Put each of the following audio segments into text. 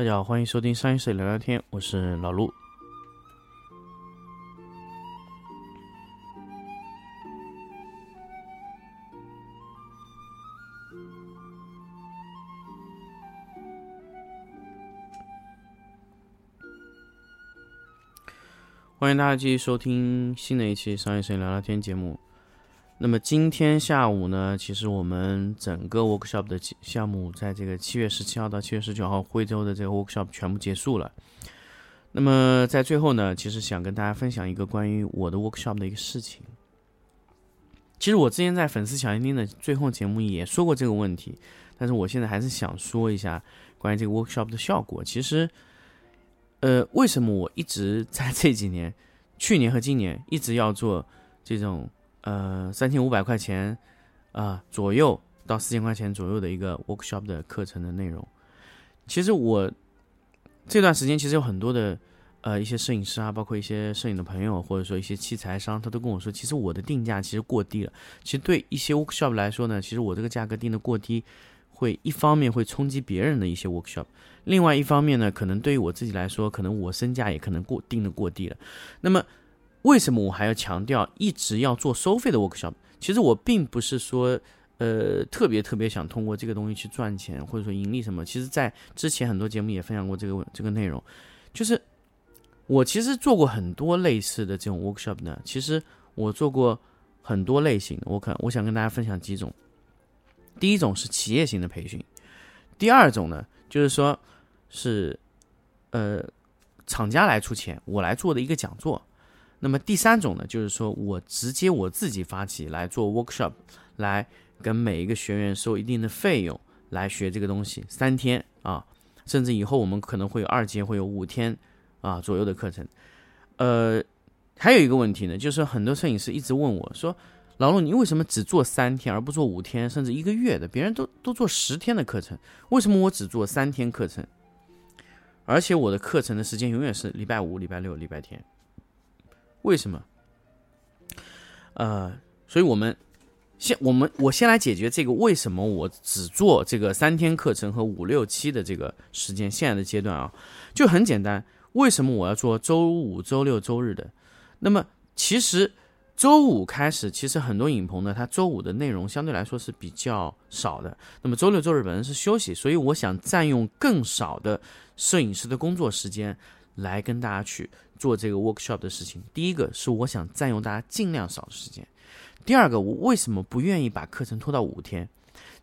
大家好，欢迎收听商业社聊聊天，我是老陆。欢迎大家继续收听新的一期商业摄影聊聊天节目。那么今天下午呢，其实我们整个 workshop 的项目，在这个七月十七号到七月十九号惠州的这个 workshop 全部结束了。那么在最后呢，其实想跟大家分享一个关于我的 workshop 的一个事情。其实我之前在粉丝小天地的最后节目也说过这个问题，但是我现在还是想说一下关于这个 workshop 的效果。其实。呃，为什么我一直在这几年，去年和今年一直要做这种呃三千五百块钱啊左右到四千块钱左右的一个 workshop 的课程的内容？其实我这段时间其实有很多的呃一些摄影师啊，包括一些摄影的朋友，或者说一些器材商，他都跟我说，其实我的定价其实过低了。其实对一些 workshop 来说呢，其实我这个价格定的过低。会一方面会冲击别人的一些 workshop，另外一方面呢，可能对于我自己来说，可能我身价也可能过定的过低了。那么，为什么我还要强调一直要做收费的 workshop？其实我并不是说，呃，特别特别想通过这个东西去赚钱或者说盈利什么。其实，在之前很多节目也分享过这个这个内容，就是我其实做过很多类似的这种 workshop 呢。其实我做过很多类型，我可我想跟大家分享几种。第一种是企业型的培训，第二种呢，就是说，是，呃，厂家来出钱，我来做的一个讲座。那么第三种呢，就是说我直接我自己发起来做 workshop，来跟每一个学员收一定的费用来学这个东西，三天啊，甚至以后我们可能会有二节，会有五天啊左右的课程。呃，还有一个问题呢，就是很多摄影师一直问我说。老陆，你为什么只做三天而不做五天，甚至一个月的？别人都都做十天的课程，为什么我只做三天课程？而且我的课程的时间永远是礼拜五、礼拜六、礼拜天。为什么？呃，所以我们先我们我先来解决这个为什么我只做这个三天课程和五六七的这个时间。现在的阶段啊，就很简单，为什么我要做周五、周六、周日的？那么其实。周五开始，其实很多影棚呢，它周五的内容相对来说是比较少的。那么周六周日本身是休息，所以我想占用更少的摄影师的工作时间来跟大家去做这个 workshop 的事情。第一个是我想占用大家尽量少的时间。第二个，我为什么不愿意把课程拖到五天？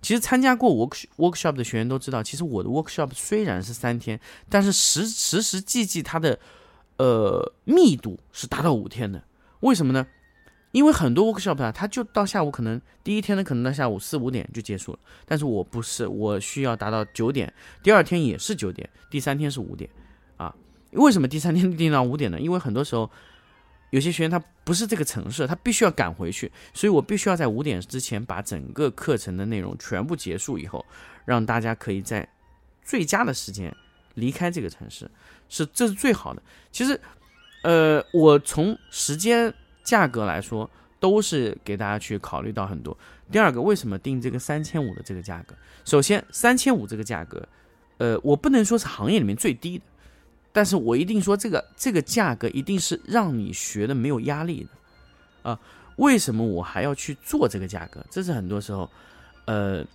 其实参加过 work workshop 的学员都知道，其实我的 workshop 虽然是三天，但是实实实际际它的呃密度是达到五天的。为什么呢？因为很多 workshop 啊，它就到下午，可能第一天呢，可能到下午四五点就结束了。但是我不是，我需要达到九点，第二天也是九点，第三天是五点，啊，为什么第三天定到五点呢？因为很多时候有些学员他不是这个城市，他必须要赶回去，所以我必须要在五点之前把整个课程的内容全部结束以后，让大家可以在最佳的时间离开这个城市，是这是最好的。其实，呃，我从时间。价格来说，都是给大家去考虑到很多。第二个，为什么定这个三千五的这个价格？首先，三千五这个价格，呃，我不能说是行业里面最低的，但是我一定说这个这个价格一定是让你学的没有压力的啊。为什么我还要去做这个价格？这是很多时候，呃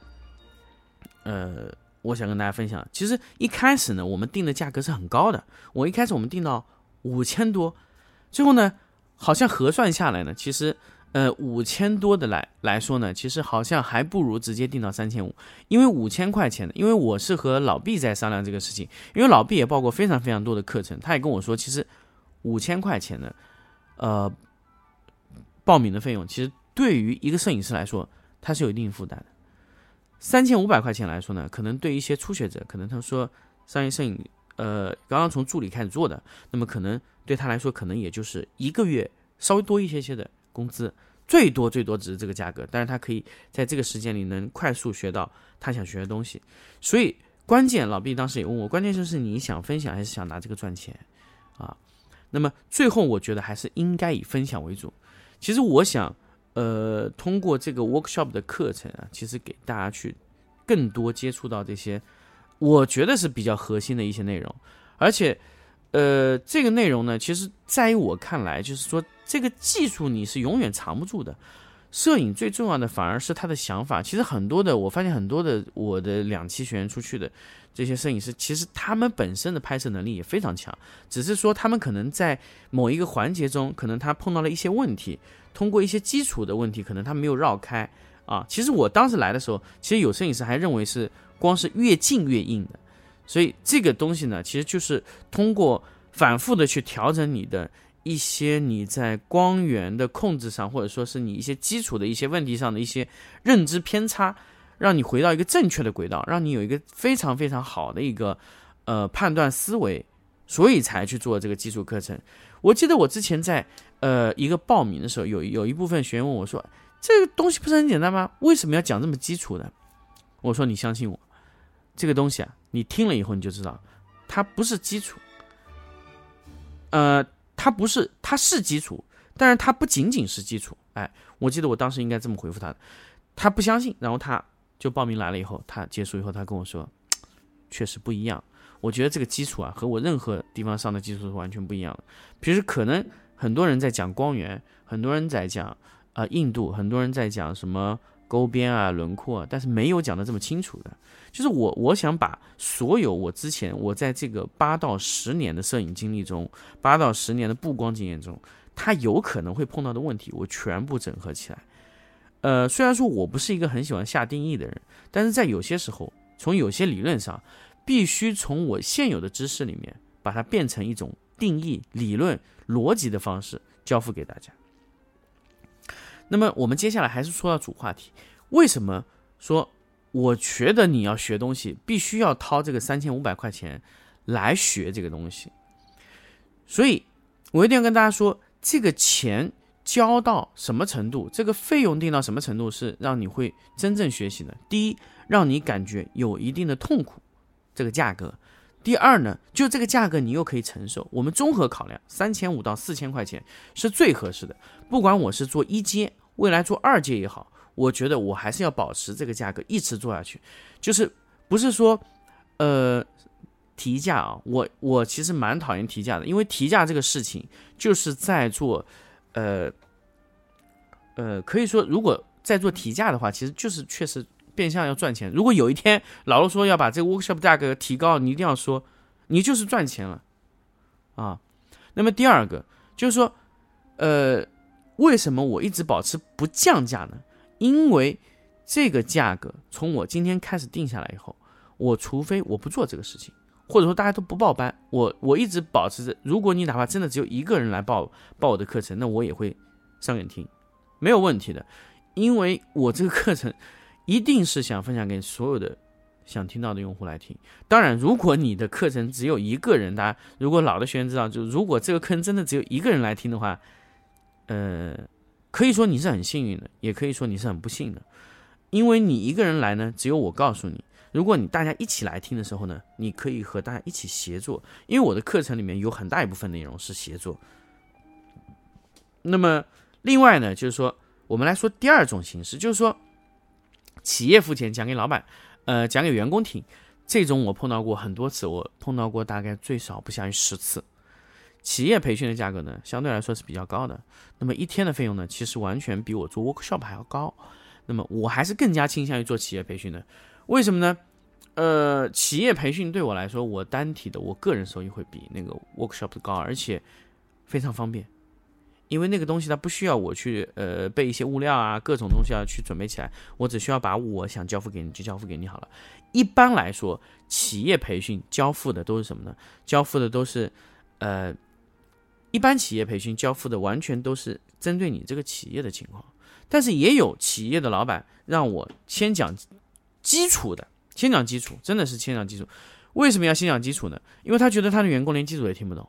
呃，我想跟大家分享。其实一开始呢，我们定的价格是很高的。我一开始我们定到五千多，最后呢。好像核算下来呢，其实，呃，五千多的来来说呢，其实好像还不如直接定到三千五，因为五千块钱的，因为我是和老毕在商量这个事情，因为老毕也报过非常非常多的课程，他也跟我说，其实五千块钱的，呃，报名的费用，其实对于一个摄影师来说，他是有一定负担的。三千五百块钱来说呢，可能对一些初学者，可能他说商业摄影。呃，刚刚从助理开始做的，那么可能对他来说，可能也就是一个月稍微多一些些的工资，最多最多只是这个价格，但是他可以在这个时间里能快速学到他想学的东西。所以关键，老毕当时也问我，关键就是你想分享还是想拿这个赚钱啊？那么最后我觉得还是应该以分享为主。其实我想，呃，通过这个 workshop 的课程啊，其实给大家去更多接触到这些。我觉得是比较核心的一些内容，而且，呃，这个内容呢，其实在于我看来，就是说这个技术你是永远藏不住的。摄影最重要的反而是他的想法。其实很多的，我发现很多的我的两期学员出去的这些摄影师，其实他们本身的拍摄能力也非常强，只是说他们可能在某一个环节中，可能他碰到了一些问题，通过一些基础的问题，可能他没有绕开啊。其实我当时来的时候，其实有摄影师还认为是光是越近越硬的，所以这个东西呢，其实就是通过反复的去调整你的。一些你在光源的控制上，或者说是你一些基础的一些问题上的一些认知偏差，让你回到一个正确的轨道，让你有一个非常非常好的一个呃判断思维，所以才去做这个基础课程。我记得我之前在呃一个报名的时候，有有一部分学员问我说：“这个东西不是很简单吗？为什么要讲这么基础的？”我说：“你相信我，这个东西啊，你听了以后你就知道，它不是基础。”呃。它不是，它是基础，但是它不仅仅是基础。哎，我记得我当时应该这么回复他的，他不相信，然后他就报名来了以后，他结束以后，他跟我说，确实不一样。我觉得这个基础啊，和我任何地方上的基础是完全不一样的。平时可能很多人在讲光源，很多人在讲啊印度，很多人在讲什么。勾边啊，轮廓，但是没有讲的这么清楚的，就是我我想把所有我之前我在这个八到十年的摄影经历中，八到十年的布光经验中，他有可能会碰到的问题，我全部整合起来。呃，虽然说我不是一个很喜欢下定义的人，但是在有些时候，从有些理论上，必须从我现有的知识里面，把它变成一种定义、理论、逻辑的方式交付给大家。那么我们接下来还是说到主话题，为什么说我觉得你要学东西必须要掏这个三千五百块钱来学这个东西？所以，我一定要跟大家说，这个钱交到什么程度，这个费用定到什么程度是让你会真正学习的。第一，让你感觉有一定的痛苦，这个价格；第二呢，就这个价格你又可以承受。我们综合考量，三千五到四千块钱是最合适的。不管我是做一阶。未来做二阶也好，我觉得我还是要保持这个价格一直做下去，就是不是说，呃，提价啊，我我其实蛮讨厌提价的，因为提价这个事情就是在做，呃，呃，可以说如果在做提价的话，其实就是确实变相要赚钱。如果有一天老陆说要把这个 workshop 价格提高，你一定要说，你就是赚钱了，啊。那么第二个就是说，呃。为什么我一直保持不降价呢？因为这个价格从我今天开始定下来以后，我除非我不做这个事情，或者说大家都不报班，我我一直保持着。如果你哪怕真的只有一个人来报报我的课程，那我也会上给你听，没有问题的。因为我这个课程一定是想分享给所有的想听到的用户来听。当然，如果你的课程只有一个人，大家如果老的学员知道，就如果这个课程真的只有一个人来听的话。呃，可以说你是很幸运的，也可以说你是很不幸的，因为你一个人来呢，只有我告诉你，如果你大家一起来听的时候呢，你可以和大家一起协作，因为我的课程里面有很大一部分内容是协作。那么另外呢，就是说我们来说第二种形式，就是说企业付钱讲给老板，呃，讲给员工听，这种我碰到过很多次，我碰到过大概最少不下于十次。企业培训的价格呢，相对来说是比较高的。那么一天的费用呢，其实完全比我做 workshop 还要高。那么我还是更加倾向于做企业培训的。为什么呢？呃，企业培训对我来说，我单体的我个人收益会比那个 workshop 高，而且非常方便。因为那个东西它不需要我去呃备一些物料啊，各种东西要去准备起来，我只需要把我想交付给你就交付给你好了。一般来说，企业培训交付的都是什么呢？交付的都是呃。一般企业培训交付的完全都是针对你这个企业的情况，但是也有企业的老板让我先讲基础的，先讲基础，真的是先讲基础。为什么要先讲基础呢？因为他觉得他的员工连基础也听不懂。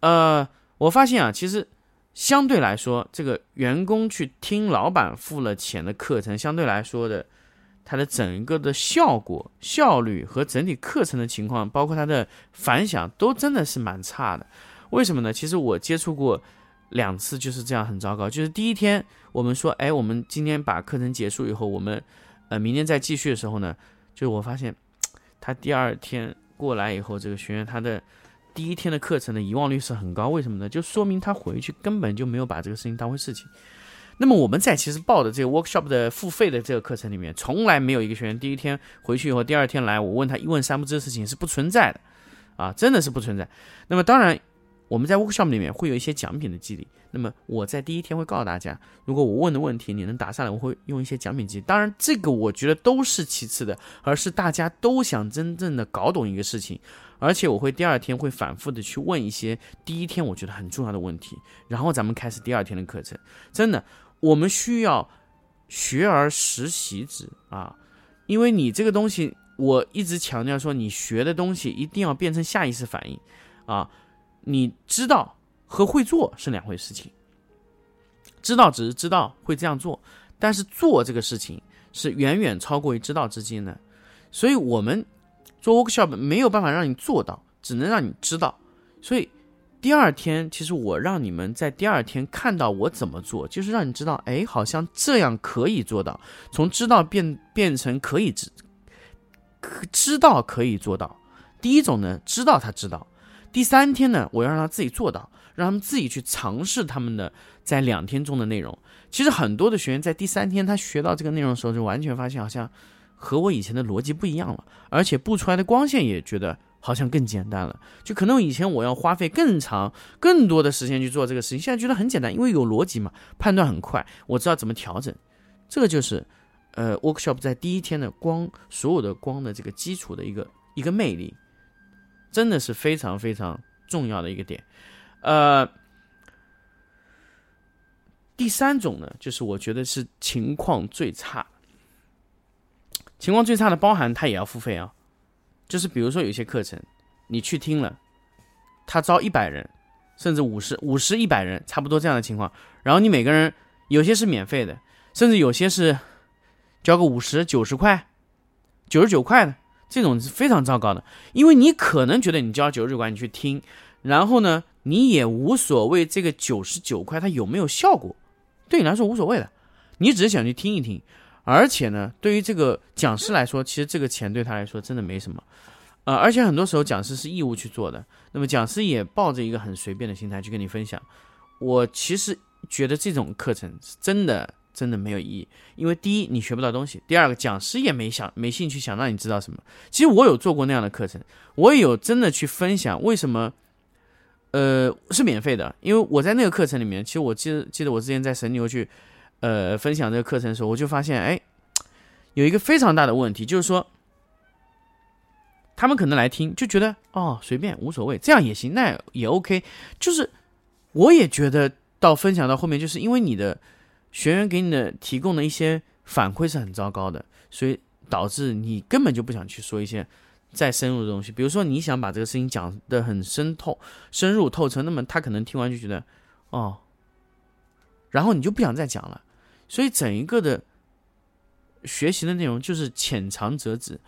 呃，我发现啊，其实相对来说，这个员工去听老板付了钱的课程，相对来说的，它的整个的效果、效率和整体课程的情况，包括它的反响，都真的是蛮差的。为什么呢？其实我接触过两次，就是这样很糟糕。就是第一天我们说，哎，我们今天把课程结束以后，我们呃明天再继续的时候呢，就我发现他第二天过来以后，这个学员他的第一天的课程的遗忘率是很高，为什么呢？就说明他回去根本就没有把这个事情当回事情。那么我们在其实报的这个 workshop 的付费的这个课程里面，从来没有一个学员第一天回去以后，第二天来我问他一问三不知的事情是不存在的，啊，真的是不存在。那么当然。我们在 workshop 里面会有一些奖品的激励。那么我在第一天会告诉大家，如果我问的问题你能答上来，我会用一些奖品激励。当然，这个我觉得都是其次的，而是大家都想真正的搞懂一个事情。而且我会第二天会反复的去问一些第一天我觉得很重要的问题，然后咱们开始第二天的课程。真的，我们需要学而时习之啊，因为你这个东西，我一直强调说，你学的东西一定要变成下意识反应啊。你知道和会做是两回事情，知道只是知道会这样做，但是做这个事情是远远超过于知道之间的，所以我们做 workshop 没有办法让你做到，只能让你知道。所以第二天，其实我让你们在第二天看到我怎么做，就是让你知道，哎，好像这样可以做到，从知道变变成可以知，知道可以做到。第一种呢，知道他知道。第三天呢，我要让他自己做到，让他们自己去尝试他们的在两天中的内容。其实很多的学员在第三天他学到这个内容的时候，就完全发现好像和我以前的逻辑不一样了，而且布出来的光线也觉得好像更简单了。就可能以前我要花费更长、更多的时间去做这个事情，现在觉得很简单，因为有逻辑嘛，判断很快，我知道怎么调整。这个就是呃，workshop 在第一天的光，所有的光的这个基础的一个一个魅力。真的是非常非常重要的一个点，呃，第三种呢，就是我觉得是情况最差，情况最差的包含他也要付费啊，就是比如说有些课程你去听了，他招一百人，甚至五十五十一百人，差不多这样的情况，然后你每个人有些是免费的，甚至有些是交个五十九十块、九十九块的。这种是非常糟糕的，因为你可能觉得你交九十九块你去听，然后呢，你也无所谓这个九十九块它有没有效果，对你来说无所谓的，你只是想去听一听。而且呢，对于这个讲师来说，其实这个钱对他来说真的没什么，呃，而且很多时候讲师是义务去做的，那么讲师也抱着一个很随便的心态去跟你分享。我其实觉得这种课程是真的。真的没有意义，因为第一你学不到东西，第二个讲师也没想没兴趣想让你知道什么。其实我有做过那样的课程，我也有真的去分享为什么，呃是免费的，因为我在那个课程里面，其实我记得记得我之前在神牛去，呃分享这个课程的时候，我就发现哎，有一个非常大的问题，就是说他们可能来听就觉得哦随便无所谓，这样也行，那也 OK，就是我也觉得到分享到后面，就是因为你的。学员给你的提供的一些反馈是很糟糕的，所以导致你根本就不想去说一些再深入的东西。比如说，你想把这个事情讲得很深透、深入透彻，那么他可能听完就觉得哦，然后你就不想再讲了。所以整一个的学习的内容就是浅尝辄止。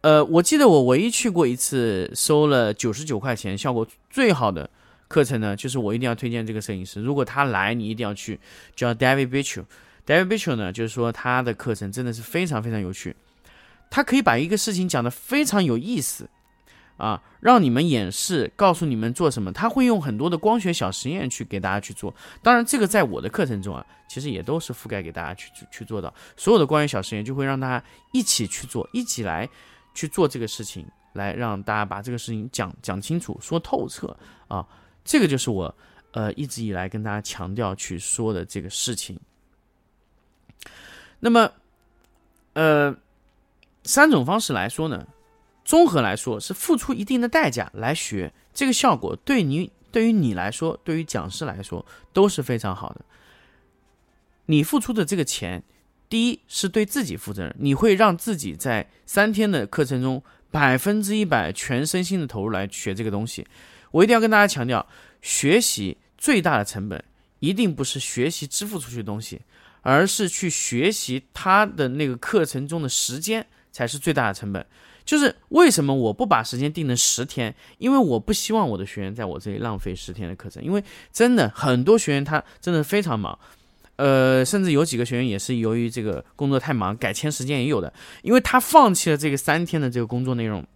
呃，我记得我唯一去过一次收了九十九块钱，效果最好的。课程呢，就是我一定要推荐这个摄影师。如果他来，你一定要去，叫 David Bichel。David Bichel 呢，就是说他的课程真的是非常非常有趣，他可以把一个事情讲得非常有意思，啊，让你们演示，告诉你们做什么。他会用很多的光学小实验去给大家去做。当然，这个在我的课程中啊，其实也都是覆盖给大家去去做的。所有的光学小实验就会让大家一起去做，一起来去做这个事情，来让大家把这个事情讲讲清楚、说透彻啊。这个就是我，呃，一直以来跟大家强调去说的这个事情。那么，呃，三种方式来说呢，综合来说是付出一定的代价来学，这个效果对你对于你来说，对于讲师来说都是非常好的。你付出的这个钱，第一是对自己负责任，你会让自己在三天的课程中百分之一百全身心的投入来学这个东西。我一定要跟大家强调，学习最大的成本一定不是学习支付出去的东西，而是去学习他的那个课程中的时间才是最大的成本。就是为什么我不把时间定成十天？因为我不希望我的学员在我这里浪费十天的课程。因为真的很多学员他真的非常忙，呃，甚至有几个学员也是由于这个工作太忙改签时间也有的，因为他放弃了这个三天的这个工作内容。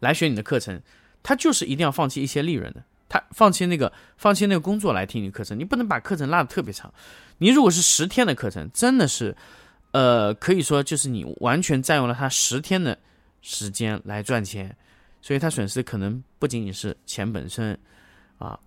来学你的课程，他就是一定要放弃一些利润的，他放弃那个放弃那个工作来听你课程，你不能把课程拉的特别长。你如果是十天的课程，真的是，呃，可以说就是你完全占用了他十天的时间来赚钱，所以他损失可能不仅仅是钱本身，啊。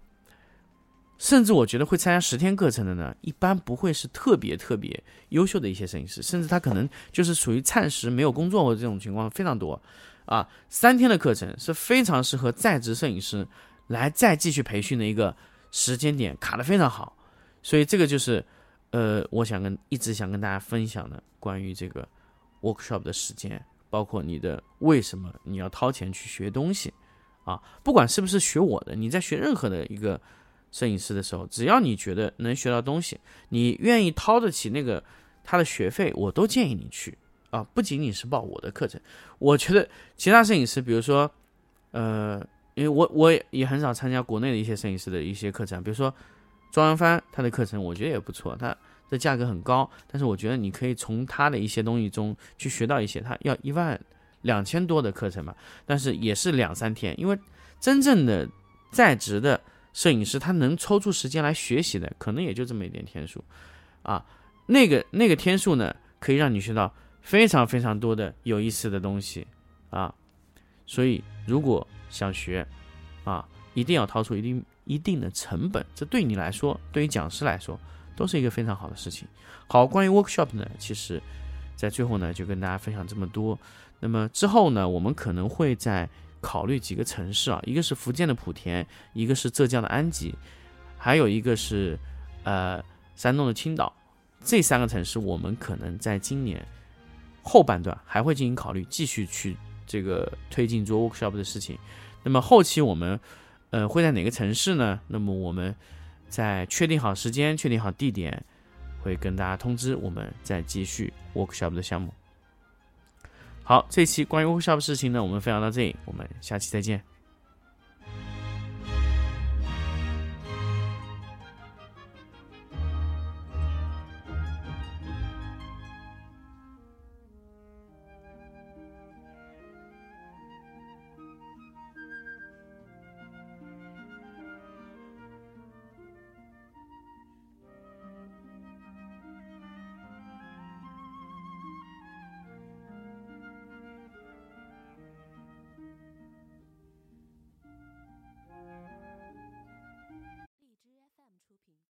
甚至我觉得会参加十天课程的呢，一般不会是特别特别优秀的一些摄影师，甚至他可能就是属于暂时没有工作或这种情况非常多，啊，三天的课程是非常适合在职摄影师来再继续培训的一个时间点，卡的非常好，所以这个就是，呃，我想跟一直想跟大家分享的关于这个 workshop 的时间，包括你的为什么你要掏钱去学东西，啊，不管是不是学我的，你在学任何的一个。摄影师的时候，只要你觉得能学到东西，你愿意掏得起那个他的学费，我都建议你去啊！不仅仅是报我的课程，我觉得其他摄影师，比如说，呃，因为我我也也很少参加国内的一些摄影师的一些课程，比如说庄文帆他的课程，我觉得也不错，他的价格很高，但是我觉得你可以从他的一些东西中去学到一些，他要一万两千多的课程嘛，但是也是两三天，因为真正的在职的。摄影师他能抽出时间来学习的，可能也就这么一点天数，啊，那个那个天数呢，可以让你学到非常非常多的有意思的东西，啊，所以如果想学，啊，一定要掏出一定一定的成本，这对你来说，对于讲师来说，都是一个非常好的事情。好，关于 workshop 呢，其实，在最后呢，就跟大家分享这么多。那么之后呢，我们可能会在。考虑几个城市啊，一个是福建的莆田，一个是浙江的安吉，还有一个是呃山东的青岛。这三个城市，我们可能在今年后半段还会进行考虑，继续去这个推进做 workshop 的事情。那么后期我们呃会在哪个城市呢？那么我们在确定好时间、确定好地点，会跟大家通知，我们再继续 workshop 的项目。好，这期关于 workshop 的事情呢，我们分享到这里，我们下期再见。